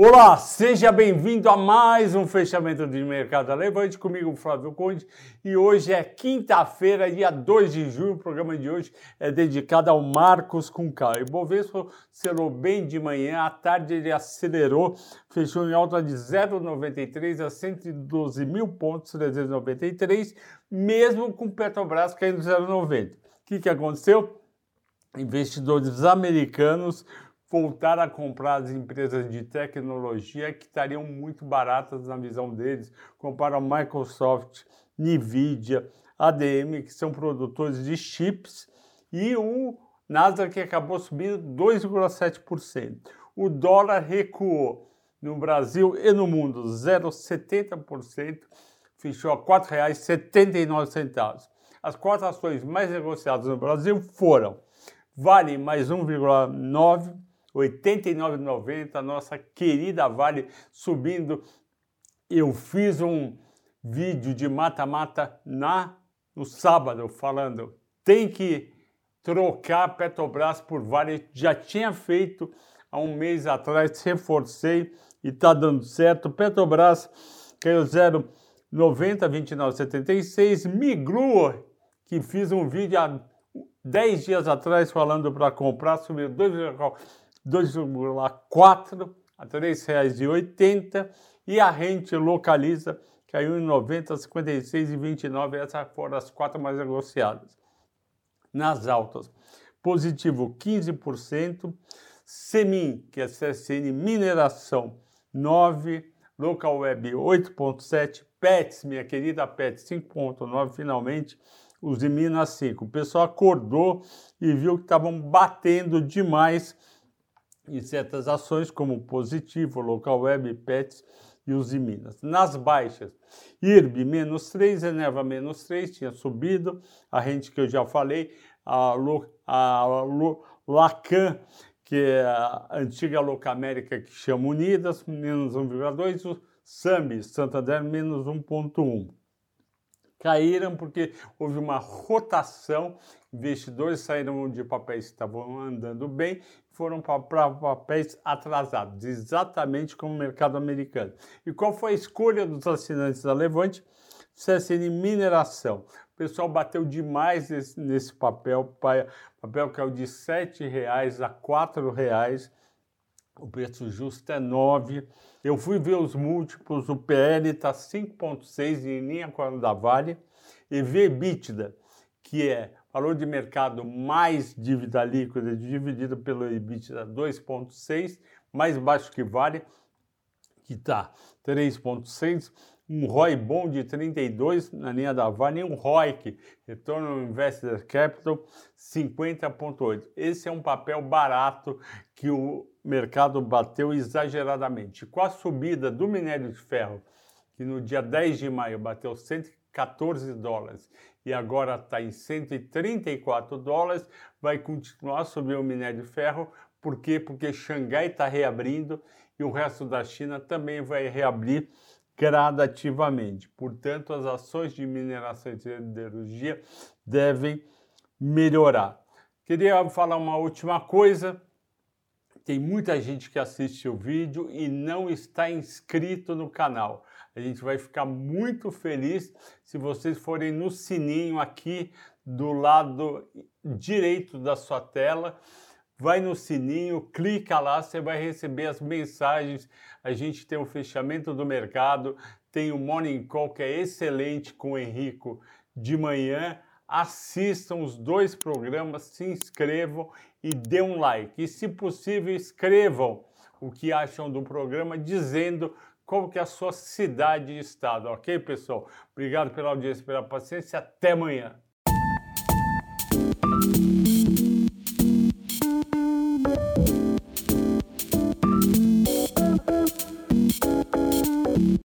Olá, seja bem-vindo a mais um fechamento de mercado levante comigo, Flávio Conde. E hoje é quinta-feira, dia 2 de junho. O programa de hoje é dedicado ao Marcos com K. O Bovespa selou bem de manhã, à tarde ele acelerou, fechou em alta de 0,93 a 112 mil pontos, 393, mesmo com Petrobras caindo 0,90. O que, que aconteceu? Investidores americanos voltar a comprar as empresas de tecnologia que estariam muito baratas na visão deles, compara a Microsoft, Nvidia, ADM, que são produtores de chips, e o Nasdaq que acabou subindo 2,7%. O dólar recuou no Brasil e no mundo 0,70%, fechou a R$ 4,79. As quatro ações mais negociadas no Brasil foram Vale mais 1,9%, 89,90, a nossa querida Vale subindo. Eu fiz um vídeo de mata-mata na no sábado falando tem que trocar Petrobras por Vale. Já tinha feito há um mês atrás, reforcei e está dando certo. Petrobras caiu 0,90, 29,76. Migrou, que fiz um vídeo há 10 dias atrás falando para comprar, subiu 2,4 2,4 a R$ 3,80 e a rente localiza caiu em 90, 56 e 29. Essas foram as quatro mais negociadas. Nas altas, positivo 15%, Semin, que é CSN Mineração 9, Local Web 8.7, Pets, minha querida Pets 5.9 finalmente, os de Minas 5. O pessoal acordou e viu que estavam batendo demais em certas ações, como Positivo, Local Web, Pets e de Minas. Nas baixas, IRB menos 3, Eneva menos 3, tinha subido, a rente que eu já falei, a, Lo, a Lo, Lacan, que é a antiga Locamérica que chama Unidas, menos 1,2, o Sambi, Santander, menos 1,1 caíram porque houve uma rotação, investidores saíram de papéis que estavam andando bem foram para papéis atrasados, exatamente como o mercado americano. E qual foi a escolha dos assinantes da Levante? CSN Mineração. O pessoal bateu demais nesse, nesse papel, papel caiu de R$ 7,00 a R$ 4,00 o preço justo é 9. Eu fui ver os múltiplos, o PL está 5,6 em linha com a da Vale, e EBITDA, que é valor de mercado mais dívida líquida dividido pelo EBITDA 2,6, mais baixo que Vale, que está 3,6, um ROI bom de 32 na linha da Vale e um ROIC, Retorno on Invested Capital, 50,8. Esse é um papel barato que o mercado bateu exageradamente. Com a subida do minério de ferro, que no dia 10 de maio bateu 114 dólares e agora está em 134 dólares, vai continuar a subir o minério de ferro. Por quê? Porque Xangai está reabrindo e o resto da China também vai reabrir gradativamente. Portanto, as ações de mineração e siderurgia devem melhorar. Queria falar uma última coisa. Tem muita gente que assiste o vídeo e não está inscrito no canal. A gente vai ficar muito feliz se vocês forem no sininho aqui do lado direito da sua tela vai no sininho, clica lá, você vai receber as mensagens. A gente tem o fechamento do mercado, tem o Morning Call que é excelente com o Henrico de manhã. Assistam os dois programas, se inscrevam e dê um like. E se possível, escrevam o que acham do programa, dizendo qual que é a sua cidade e estado, ok, pessoal? Obrigado pela audiência, pela paciência, até amanhã.